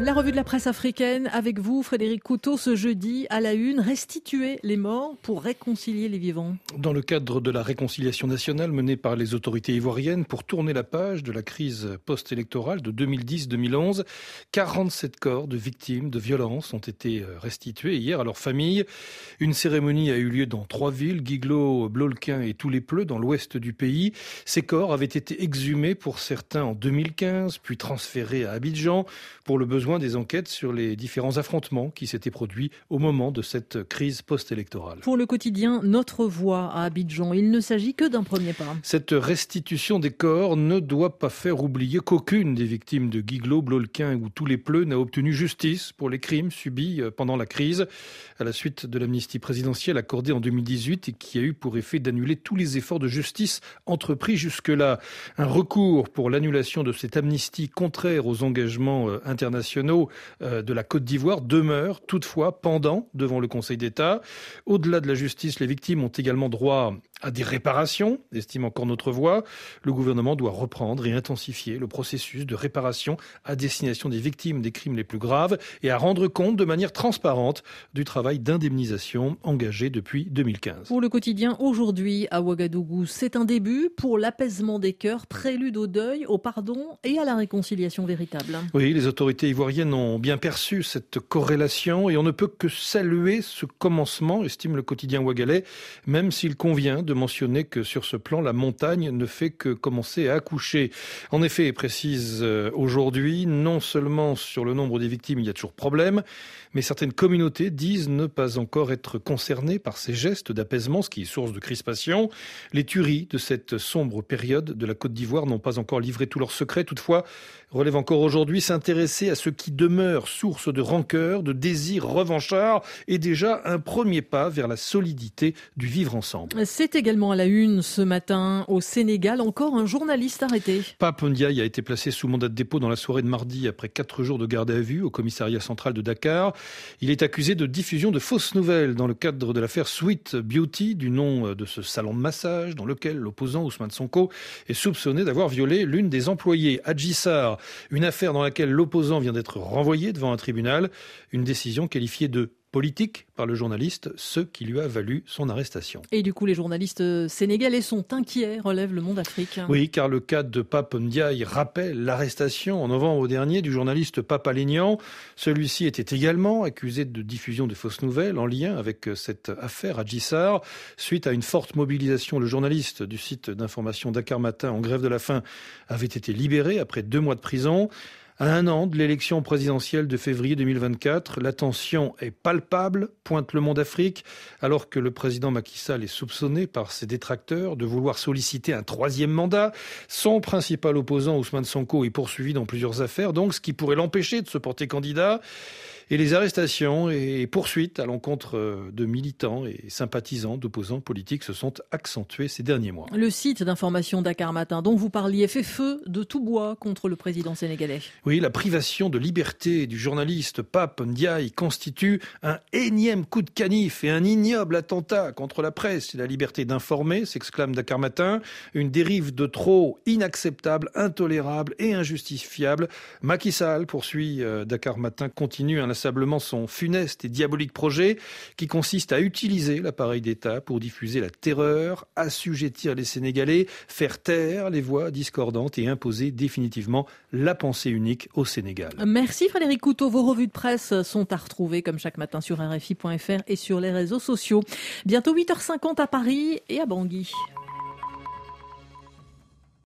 La revue de la presse africaine avec vous, Frédéric Couteau, ce jeudi à la une, restituer les morts pour réconcilier les vivants. Dans le cadre de la réconciliation nationale menée par les autorités ivoiriennes pour tourner la page de la crise post-électorale de 2010-2011, 47 corps de victimes de violences ont été euh, restitués hier à leurs familles. Une cérémonie a eu lieu dans trois villes, Guiglo, Blolquin et Toulépleu, dans l'ouest du pays. Ces corps avaient été exhumés pour certains en 2015, puis transférés à Abidjan pour le besoin des enquêtes sur les différents affrontements qui s'étaient produits au moment de cette crise post-électorale. Pour le quotidien Notre Voix à Abidjan, il ne s'agit que d'un premier pas. Cette restitution des corps ne doit pas faire oublier qu'aucune des victimes de Guiglo, Blolquin ou tous les pleux n'a obtenu justice pour les crimes subis euh, pendant la crise à la suite de l'amnistie présidentielle accordée en 2018 et qui a eu pour effet d'annuler tous les efforts de justice entrepris jusque-là. Un recours pour l'annulation de cette amnistie contraire aux engagements euh, internationaux euh, de la Côte d'Ivoire demeurent toutefois pendant devant le Conseil d'État. Au-delà de la justice, les victimes ont également droit à des réparations, estime encore notre voix. Le gouvernement doit reprendre et intensifier le processus de réparation à destination des victimes des crimes les plus graves et à rendre compte de manière transparente du travail d'indemnisation engagé depuis 2015. Pour le quotidien aujourd'hui à Ouagadougou, c'est un début pour l'apaisement des cœurs, prélude au deuil, au pardon et à la réconciliation véritable. Oui, les autorités ivoiriennes ont bien perçu cette corrélation et on ne peut que saluer ce commencement, estime le quotidien ouagalais, même s'il convient de mentionner que sur ce plan, la montagne ne fait que commencer à accoucher. En effet, précise euh, aujourd'hui, non seulement sur le nombre des victimes, il y a toujours problème, mais certaines communautés disent ne pas encore être concernées par ces gestes d'apaisement, ce qui est source de crispation. Les tueries de cette sombre période de la Côte d'Ivoire n'ont pas encore livré tous leurs secrets. Toutefois, relève encore aujourd'hui s'intéresser à ce qui demeure source de rancœur, de désir revanchard est déjà un premier pas vers la solidité du vivre ensemble. C'est également à la une ce matin au Sénégal, encore un journaliste arrêté. Pape Ndiaye a été placé sous mandat de dépôt dans la soirée de mardi après quatre jours de garde à vue au commissariat central de Dakar. Il est accusé de diffusion de fausses nouvelles dans le cadre de l'affaire Sweet Beauty, du nom de ce salon de massage dans lequel l'opposant Ousmane Sonko est soupçonné d'avoir violé l'une des employées, Adjissar. Une affaire dans laquelle l'opposant vient d'être renvoyé devant un tribunal. Une décision qualifiée de politique par le journaliste, ce qui lui a valu son arrestation. Et du coup, les journalistes sénégalais sont inquiets, relève le monde africain. Oui, car le cas de Pape Ndiaye rappelle l'arrestation en novembre dernier du journaliste Pape Alignan. Celui-ci était également accusé de diffusion de fausses nouvelles en lien avec cette affaire à Djissar. Suite à une forte mobilisation, le journaliste du site d'information Dakar Matin en grève de la faim avait été libéré après deux mois de prison. À un an de l'élection présidentielle de février 2024, la tension est palpable, pointe le monde Afrique, alors que le président Macky Sall est soupçonné par ses détracteurs de vouloir solliciter un troisième mandat. Son principal opposant, Ousmane Sonko, est poursuivi dans plusieurs affaires, donc ce qui pourrait l'empêcher de se porter candidat et les arrestations et poursuites à l'encontre euh, de militants et sympathisants d'opposants politiques se sont accentuées ces derniers mois. Le site d'information Dakar Matin dont vous parliez fait feu de tout bois contre le président sénégalais. Oui, la privation de liberté du journaliste Pape Ndiaye constitue un énième coup de canif et un ignoble attentat contre la presse et la liberté d'informer, s'exclame Dakar Matin. Une dérive de trop inacceptable, intolérable et injustifiable. Macky Sall, poursuit euh, Dakar Matin, continue un son funeste et diabolique projet qui consiste à utiliser l'appareil d'État pour diffuser la terreur, assujettir les Sénégalais, faire taire les voix discordantes et imposer définitivement la pensée unique au Sénégal. Merci Frédéric Couteau. Vos revues de presse sont à retrouver comme chaque matin sur RFI.fr et sur les réseaux sociaux. Bientôt 8h50 à Paris et à Bangui.